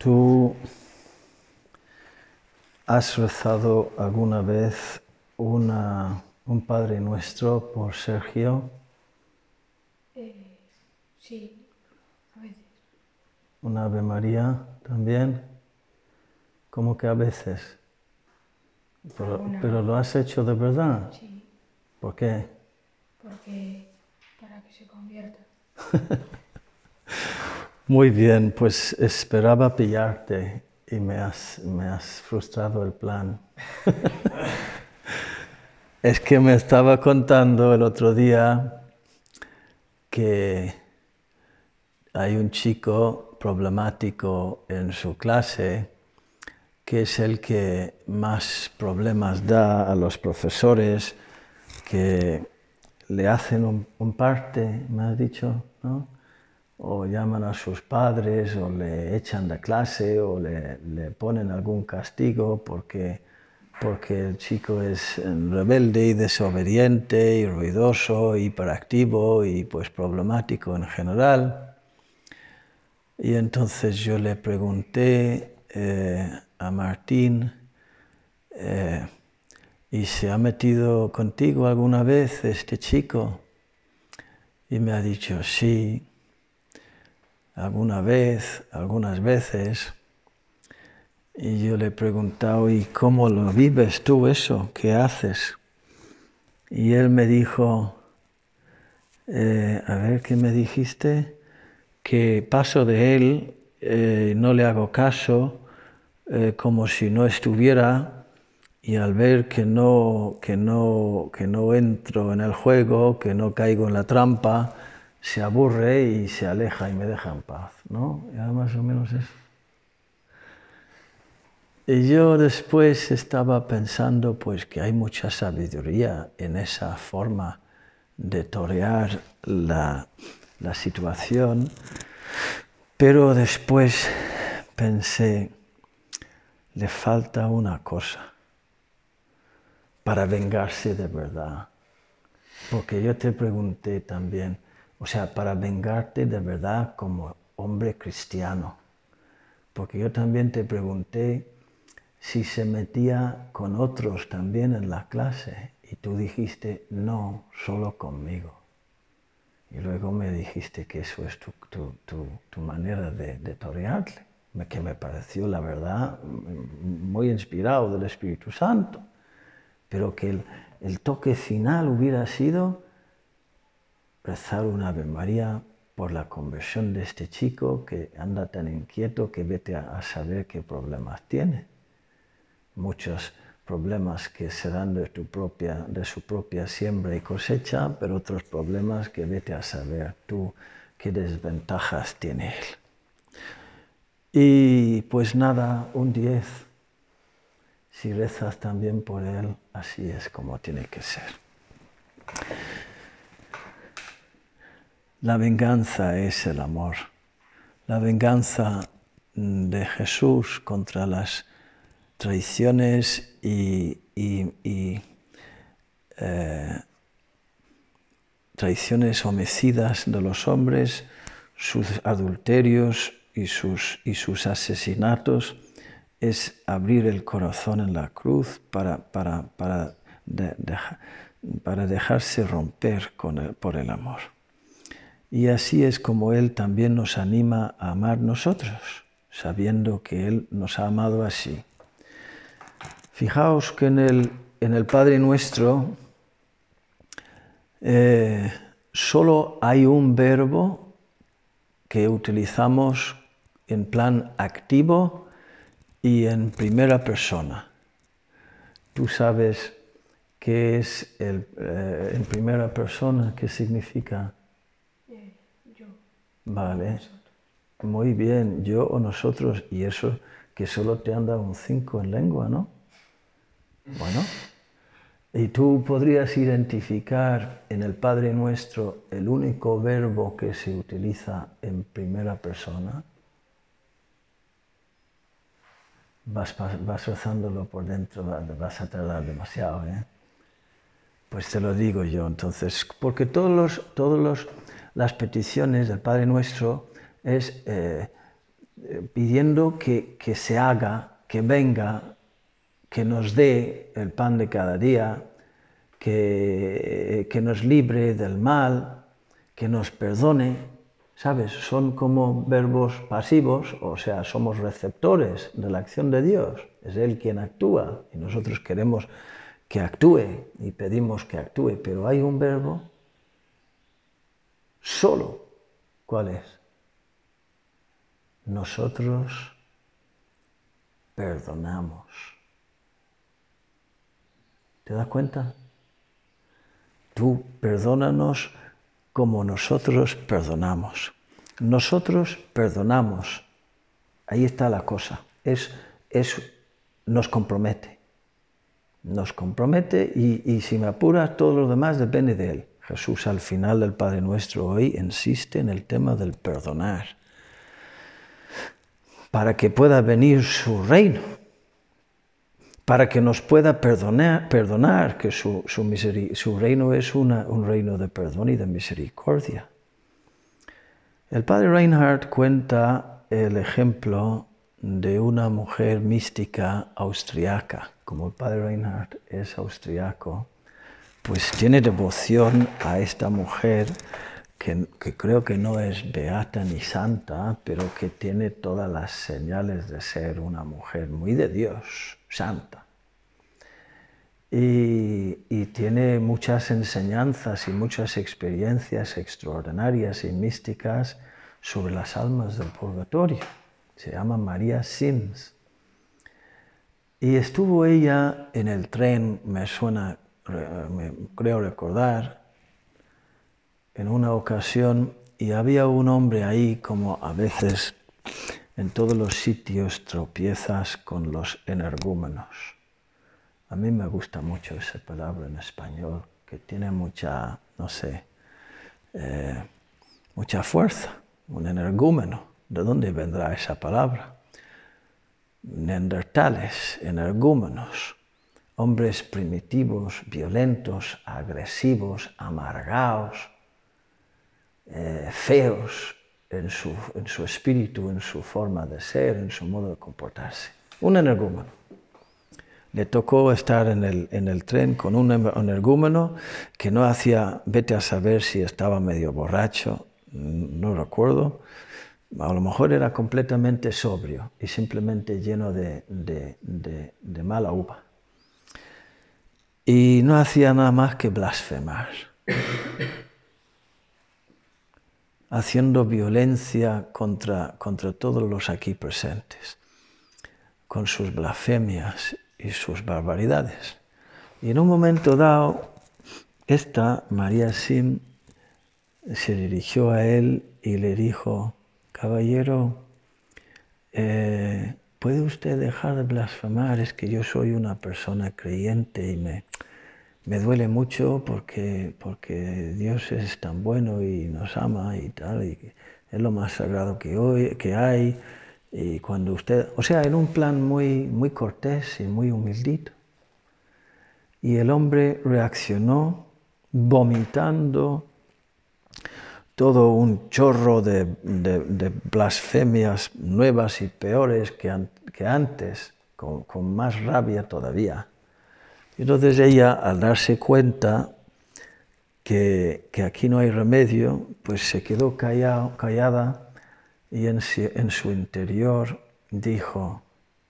¿Tú has rezado alguna vez una, un Padre Nuestro por Sergio? Eh, sí, a veces. ¿Una Ave María también? ¿Cómo que a veces? Pero, pero lo has hecho de verdad. Sí, ¿Por qué? porque para que se convierta. Muy bien, pues esperaba pillarte y me has, me has frustrado el plan. es que me estaba contando el otro día que hay un chico problemático en su clase que es el que más problemas da a los profesores, que le hacen un, un parte, me has dicho, ¿no? O llaman a sus padres, o le echan de clase, o le, le ponen algún castigo porque, porque el chico es eh, rebelde y desobediente y ruidoso, hiperactivo y pues problemático en general. Y entonces yo le pregunté eh, a Martín, eh, ¿y se ha metido contigo alguna vez este chico? Y me ha dicho, sí, alguna vez, algunas veces. Y yo le he preguntado, ¿y cómo lo vives tú eso? ¿Qué haces? Y él me dijo, eh, a ver, ¿qué me dijiste? Que paso de él, eh, no le hago caso, eh, como si no estuviera, y al ver que no, que, no, que no entro en el juego, que no caigo en la trampa, se aburre y se aleja y me deja en paz, ¿no? Ya más o menos eso. Y yo después estaba pensando pues que hay mucha sabiduría en esa forma de torear la, la situación, pero después pensé, le falta una cosa para vengarse de verdad. Porque yo te pregunté también, o sea, para vengarte de verdad como hombre cristiano. Porque yo también te pregunté si se metía con otros también en la clase y tú dijiste, no, solo conmigo. Y luego me dijiste que eso es tu, tu, tu, tu manera de, de torearle, que me pareció, la verdad, muy inspirado del Espíritu Santo, pero que el, el toque final hubiera sido rezar una Ave María por la conversión de este chico que anda tan inquieto que vete a, saber qué problemas tiene. Muchos problemas que se dan de, tu propia, de su propia siembra y cosecha, pero otros problemas que vete a saber tú qué desventajas tiene él. Y pues nada, un 10. Si rezas también por él, así es como tiene que ser. La venganza es el amor. La venganza mm, de Jesús contra las traiciones y, y- y, eh, traiciones homicidas de los hombres, sus adulterios y sus, asesinatos, es abrir el corazón en la cruz para, para, para, para dejarse romper por el amor. Y así es como Él también nos anima a amar nosotros, sabiendo que Él nos ha amado así. Fijaos que en el, Padre Nuestro eh, solo hay un verbo que utilizamos en plan activo y en primera persona. Tú sabes qué es el, eh, en primera persona, qué significa. Vale. Muy bien, yo o nosotros, y eso que solo te han dado un 5 en lengua, ¿no? Bueno, y tú podrías identificar en el Padre Nuestro el único verbo que se utiliza en primera persona. Vas, vas rezándolo por dentro, va- vas a tardar demasiado, ¿eh? Pues te lo digo yo, entonces, porque todos los, todos los, las peticiones del Padre Nuestro es eh, pidiendo que, que se haga, que venga, que nos dé el pan de cada día, que, que nos libre del mal, que nos perdone, ¿sabes? Son como verbos pasivos, o sea, somos receptores de la acción de Dios. Es Él quien actúa y nosotros queremos que actúe y pedimos que actúe, pero hay un verbo solo. ¿Cuál es? Nosotros perdonamos. ¿Te das cuenta? Tú perdónanos como nosotros perdonamos. Nosotros perdonamos. Ahí está la cosa. Es, es, nos compromete. Nos compromete y, y si me apuras, todo lo demás depende de Él. Jesús al final del Padre Nuestro hoy insiste en el tema del perdonar, para que pueda venir su reino para que nos pueda perdonar, perdonar que su, su, reino es un reino de perdón y de misericordia. El padre Reinhardt cuenta el ejemplo de una mujer mística austriaca. Como el padre Reinhardt es austriaco, pues tiene devoción a esta mujer que, creo que no es beata ni santa, pero que tiene todas las señales de ser una mujer muy de Dios, santa. Y, y, tiene muchas enseñanzas y muchas experiencias extraordinarias y místicas sobre las almas del purgatorio. Se llama María Sims. Y estuvo ella en el tren, me suena, me creo recordar, en una ocasión y había un hombre ahí como a veces en todos los sitios tropiezas con los energúmenos a mí me gusta mucho esa palabra en español, que tiene mucha, no sé, eh, mucha fuerza, un energúmeno. ¿De dónde vendrá esa palabra? Neandertales, energúmenos, hombres primitivos, violentos, agresivos, amargados, eh, feos en su, en su espíritu, en su forma de ser, en su modo de comportarse. Un energúmeno le tocó estar en el, en el tren con un energúmeno que no hacía, vete a saber si estaba medio borracho, no recuerdo, a lo mejor era completamente sobrio y simplemente lleno de, de, de mala uva. Y no hacía nada más que blasfemar, haciendo violencia contra, contra todos los aquí presentes, con sus blasfemias y sus barbaridades. Y en un momento dado, esta María Sim se dirigió a él y le dijo, caballero, eh, ¿puede usted dejar de blasfemar? Es que yo soy una persona creyente y me, me duele mucho porque, porque Dios es tan bueno y nos ama y tal, y es lo más sagrado que, hoy, que hay y cuando usted, o sea, en un plan muy, muy cortés y muy humildito. Y el hombre reaccionó vomitando todo un chorro de, blasfemias nuevas y peores que, antes, con, más rabia todavía. Entonces ella, al darse cuenta que, que aquí no hay remedio, pues se quedó callado, callada y en, su interior dijo,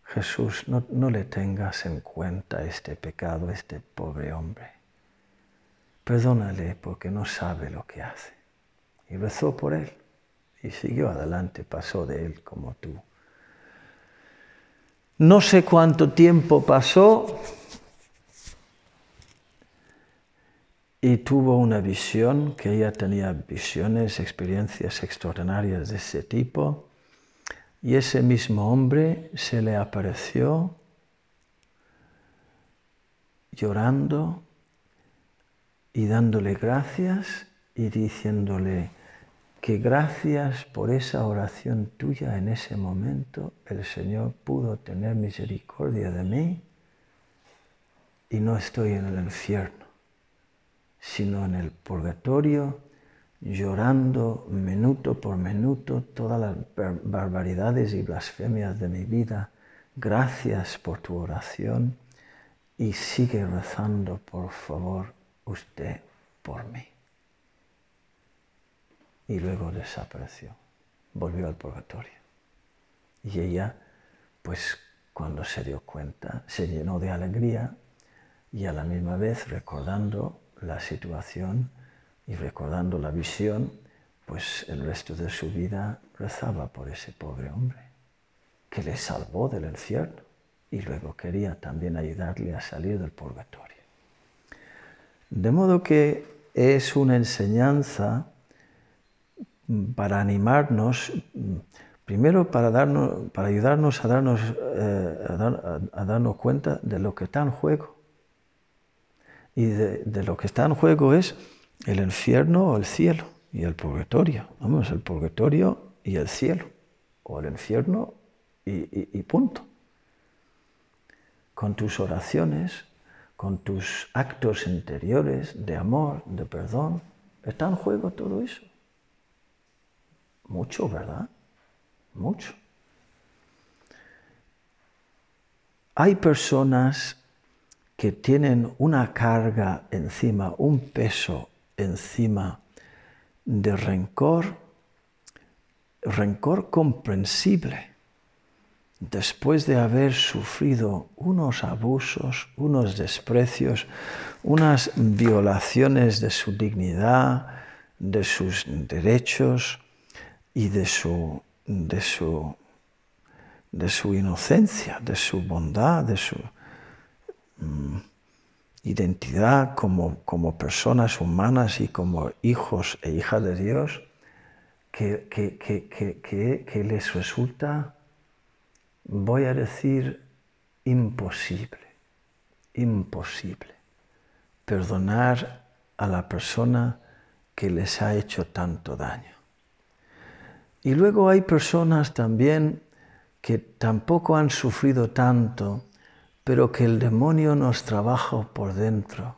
Jesús, no, no, le tengas en cuenta este pecado, este pobre hombre. Perdónale porque no sabe lo que hace. Y rezó por él y siguió adelante, pasó de él como tú. No sé cuánto tiempo pasó, y tuvo una visión, que ella tenía visiones, experiencias extraordinarias de ese tipo, y ese mismo hombre se le apareció llorando y dándole gracias y diciéndole que gracias por esa oración tuya en ese momento el Señor pudo tener misericordia de mí y no estoy en el infierno sino en el purgatorio llorando minuto por minuto todas las barbaridades y blasfemias de mi vida. Gracias por tu oración y sigue rezando, por favor, usted por mí. Y luego desapareció, volvió al purgatorio. Y ella, pues cuando se dio cuenta, se llenó de alegría y a la misma vez recordando la situación y recordando la visión, pues el resto de su vida rezaba por ese pobre hombre, que le salvó del infierno y luego quería también ayudarle a salir del purgatorio. De modo que es una enseñanza para animarnos, primero para, darnos, para ayudarnos a darnos, eh, a, darnos cuenta de lo que está en juego. Y de, lo que está en juego es el infierno o el cielo y el purgatorio. Vamos, el purgatorio y el cielo, o el infierno y punto. Con tus oraciones, con tus actos interiores de amor, de perdón, está en juego todo eso. Mucho, ¿verdad? Mucho. Hay personas que tienen una carga encima, un peso encima de rencor, rencor comprensible, después de haber sufrido unos abusos, unos desprecios, unas violaciones de su dignidad, de sus derechos, y de su, de su, de su inocencia, de su bondad, de su mm, identidad como, como, personas humanas y como hijos e hijas de Dios, que, que, que, que les resulta, voy a decir, imposible, imposible perdonar a la persona que les ha hecho tanto daño. Y luego hay personas también que tampoco han sufrido tanto, pero que el demonio nos trabaja por dentro.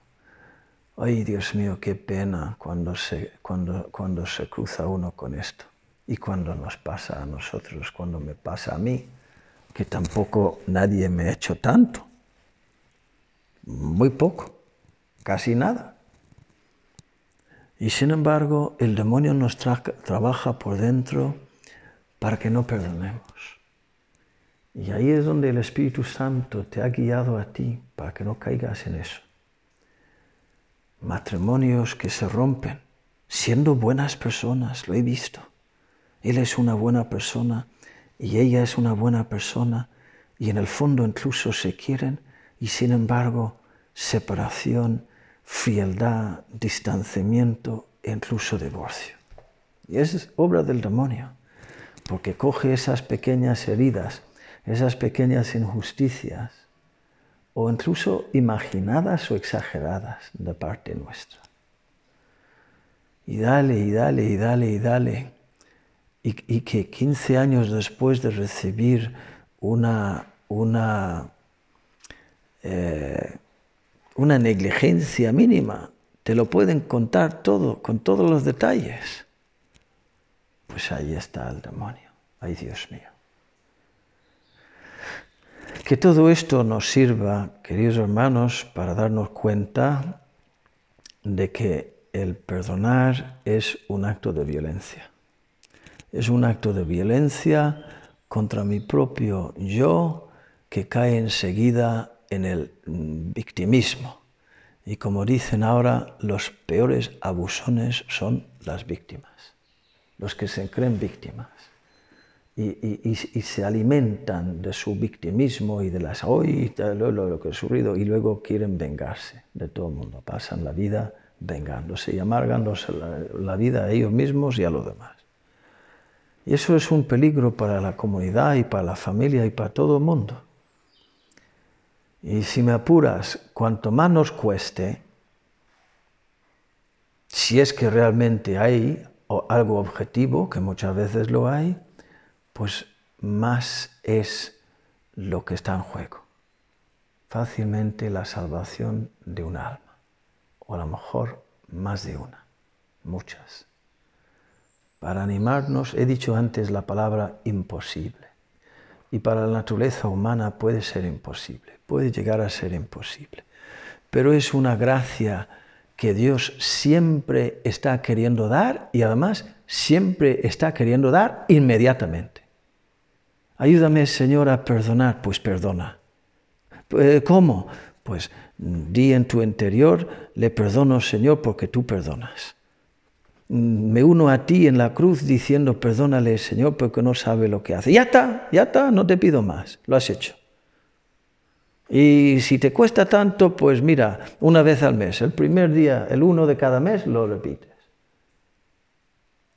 Ay, Dios mío, qué pena cuando se, cuando, cuando se cruza uno con esto. Y cuando nos pasa a nosotros, cuando me pasa a mí, que tampoco nadie me ha hecho tanto. Muy poco, casi nada. Y sin embargo, el demonio nos trabaja por dentro para que no perdonemos. Y ahí es donde el Espíritu Santo te ha guiado a ti para que no caigas en eso. Matrimonios que se rompen siendo buenas personas, lo he visto. Él es una buena persona y ella es una buena persona y en el fondo incluso se quieren y sin embargo separación, frialdad, distanciamiento e incluso divorcio. Y es obra del demonio, porque coge esas pequeñas heridas, esas pequeñas injusticias, o incluso imaginadas o exageradas de parte nuestra. Y dale, y dale, y dale, y dale. Y, que 15 años después de recibir una, una eh, una negligencia mínima, te lo pueden contar todo, con todos los detalles. Pues ahí está el demonio. Ay, Dios mío. Que todo esto nos sirva, queridos hermanos, para darnos cuenta de que el perdonar es un acto de violencia. Es un acto de violencia contra mi propio yo que cae enseguida en el victimismo. Y como dicen ahora, los peores abusones son las víctimas, los que se creen víctimas. Y, se alimentan de su victimismo y de las hoy lo, lo, que he sufrido y luego quieren vengarse de todo el mundo. Pasan la vida vengándose y amargándose la, la vida a ellos mismos y a los demás. Y eso es un peligro para la comunidad y para la familia y para todo el mundo. Y si me apuras, cuanto más nos cueste, si es que realmente hay algo objetivo, que muchas veces lo hay, pues más es lo que está en juego. Fácilmente la salvación de un alma, o a lo mejor más de una, muchas. Para animarnos, he dicho antes la palabra imposible. Y para la naturaleza humana puede ser imposible, puede llegar a ser imposible. Pero es una gracia que Dios siempre está queriendo dar y además siempre está queriendo dar inmediatamente. Ayúdame, Señor, a perdonar. Pues perdona. Eh, ¿Cómo? Pues di en tu interior, le perdono, Señor, porque tú perdonas. Me uno a ti en la cruz diciendo, perdónale, Señor, porque no sabe lo que hace. Ya está, ya está, no te pido más, lo has hecho. Y si te cuesta tanto, pues mira, una vez al mes, el primer día, el uno de cada mes, lo repites.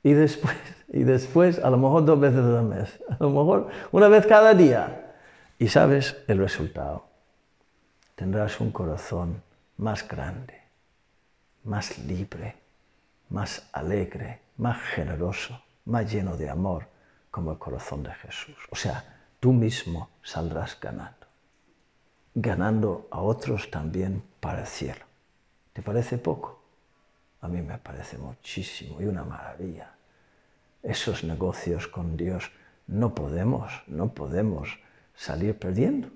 Y después, y después, a lo mejor dos veces al mes, a lo mejor una vez cada día. Y sabes el resultado. Tendrás un corazón más grande, más libre, más alegre, más generoso, más lleno de amor, como el corazón de Jesús. O sea, tú mismo saldrás ganando, ganando a otros también para el cielo. ¿Te parece poco? A mí me parece muchísimo y una maravilla. Esos negocios con Dios no podemos, no podemos salir perdiendo.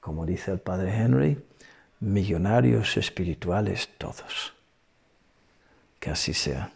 Como dice el padre Henry, millonarios espirituales todos. Que así sea.